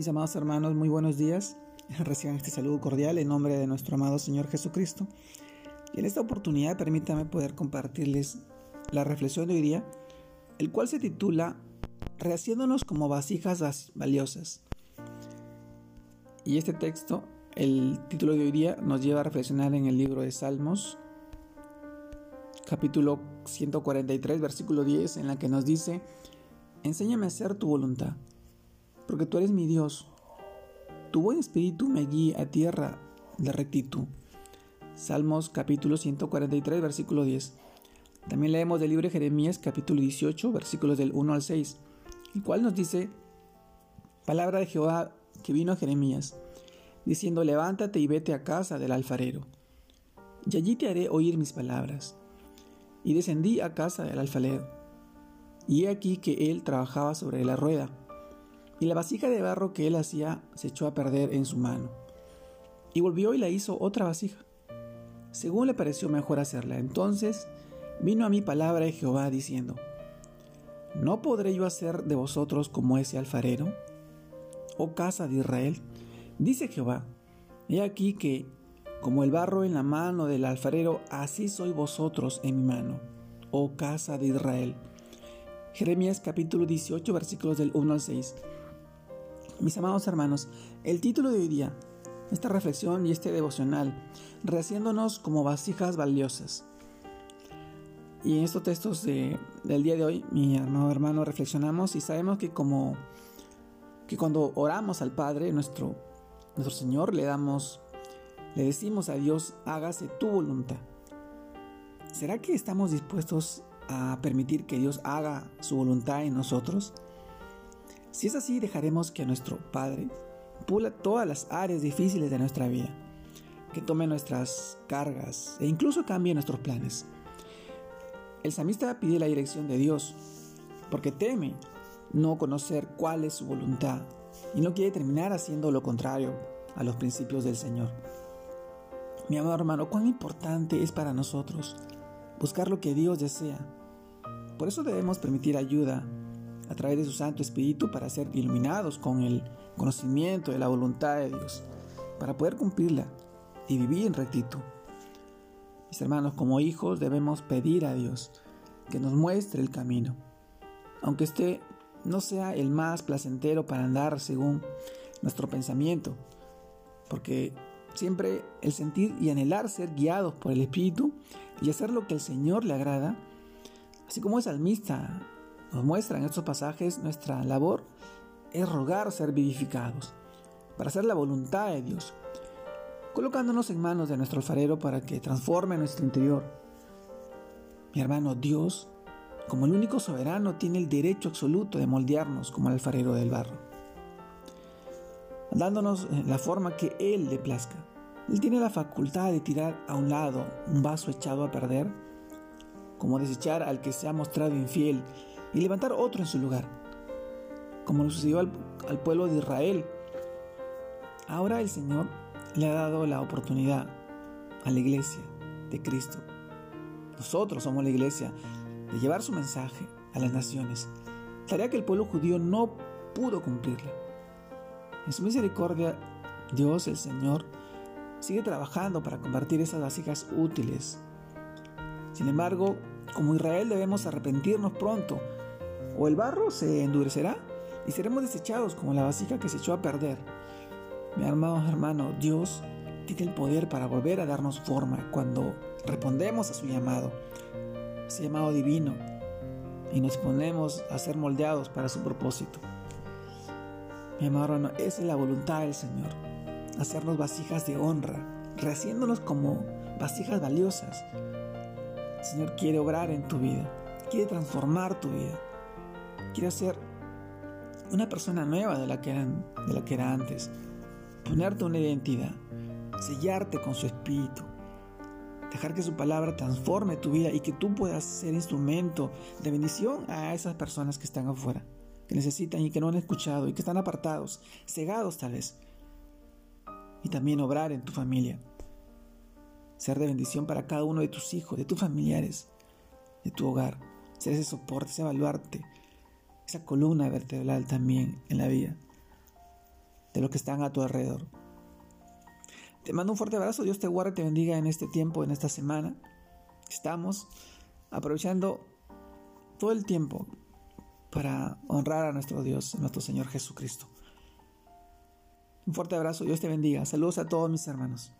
Mis amados hermanos, muy buenos días. Reciban este saludo cordial en nombre de nuestro amado Señor Jesucristo. Y en esta oportunidad permítame poder compartirles la reflexión de hoy día, el cual se titula Rehaciéndonos como vasijas valiosas. Y este texto, el título de hoy día, nos lleva a reflexionar en el libro de Salmos, capítulo 143, versículo 10, en la que nos dice, Enséñame a hacer tu voluntad porque tú eres mi Dios. Tu buen espíritu me guía a tierra de rectitud. Salmos capítulo 143, versículo 10. También leemos del libro de Jeremías capítulo 18, versículos del 1 al 6, el cual nos dice, palabra de Jehová que vino a Jeremías, diciendo, levántate y vete a casa del alfarero, y allí te haré oír mis palabras. Y descendí a casa del alfarero, y he aquí que él trabajaba sobre la rueda y la vasija de barro que él hacía se echó a perder en su mano. Y volvió y la hizo otra vasija, según le pareció mejor hacerla. Entonces vino a mí palabra de Jehová diciendo, ¿no podré yo hacer de vosotros como ese alfarero? Oh casa de Israel, dice Jehová, he aquí que, como el barro en la mano del alfarero, así soy vosotros en mi mano, oh casa de Israel. Jeremías capítulo 18 versículos del 1 al 6. Mis amados hermanos, el título de hoy día, esta reflexión y este devocional, rehaciéndonos como vasijas valiosas. Y en estos textos del día de hoy, mi amado hermano, reflexionamos y sabemos que como que cuando oramos al Padre, nuestro, nuestro Señor, le damos, le decimos a Dios, hágase tu voluntad. ¿Será que estamos dispuestos a permitir que Dios haga su voluntad en nosotros? Si es así, dejaremos que nuestro Padre pula todas las áreas difíciles de nuestra vida, que tome nuestras cargas e incluso cambie nuestros planes. El samista pide la dirección de Dios, porque teme no conocer cuál es su voluntad y no quiere terminar haciendo lo contrario a los principios del Señor. Mi amado hermano, cuán importante es para nosotros buscar lo que Dios desea. Por eso debemos permitir ayuda a través de su Santo Espíritu para ser iluminados con el conocimiento de la voluntad de Dios, para poder cumplirla y vivir en rectitud. Mis hermanos, como hijos debemos pedir a Dios que nos muestre el camino, aunque este no sea el más placentero para andar según nuestro pensamiento, porque siempre el sentir y anhelar ser guiados por el Espíritu y hacer lo que el Señor le agrada, así como el salmista nos muestran estos pasajes nuestra labor es rogar ser vivificados, para hacer la voluntad de Dios, colocándonos en manos de nuestro alfarero para que transforme nuestro interior. Mi hermano, Dios, como el único soberano, tiene el derecho absoluto de moldearnos como el alfarero del barro, dándonos la forma que Él le plazca. Él tiene la facultad de tirar a un lado un vaso echado a perder, como desechar al que se ha mostrado infiel y levantar otro en su lugar, como lo sucedió al, pueblo de Israel. Ahora el Señor le ha dado la oportunidad a la iglesia de Cristo. Nosotros somos la iglesia de llevar su mensaje a las naciones, tarea que el pueblo judío no pudo cumplirla. En su misericordia, Dios, el Señor, sigue trabajando para convertir esas vasijas útiles. Sin embargo, como Israel debemos arrepentirnos pronto o el barro se endurecerá y seremos desechados como la vasija que se echó a perder. Mi amado hermano, Dios tiene el poder para volver a darnos forma cuando respondemos a su llamado, ese llamado divino, y nos ponemos a ser moldeados para su propósito. Mi amado hermano, esa es la voluntad del Señor, hacernos vasijas de honra, rehaciéndonos como vasijas valiosas. El Señor quiere obrar en tu vida, quiere transformar tu vida quiere ser una persona nueva de la que, era antes, ponerte una identidad, sellarte con su espíritu, dejar que su palabra transforme tu vida y que tú puedas ser instrumento de bendición a esas personas que están afuera, que necesitan y que no han escuchado y que están apartados, cegados tal vez. Y también obrar en tu familia, ser de bendición para cada uno de tus hijos, de tus familiares, de tu hogar, ser ese soporte, ese baluarte esa columna vertebral también en la vida. de los que están a tu alrededor. Te mando un fuerte abrazo, Dios te guarde y te bendiga en este tiempo, en esta semana. Estamos aprovechando todo el tiempo para honrar a nuestro Dios, a nuestro Señor Jesucristo. Un fuerte abrazo, Dios te bendiga. Saludos a todos mis hermanos.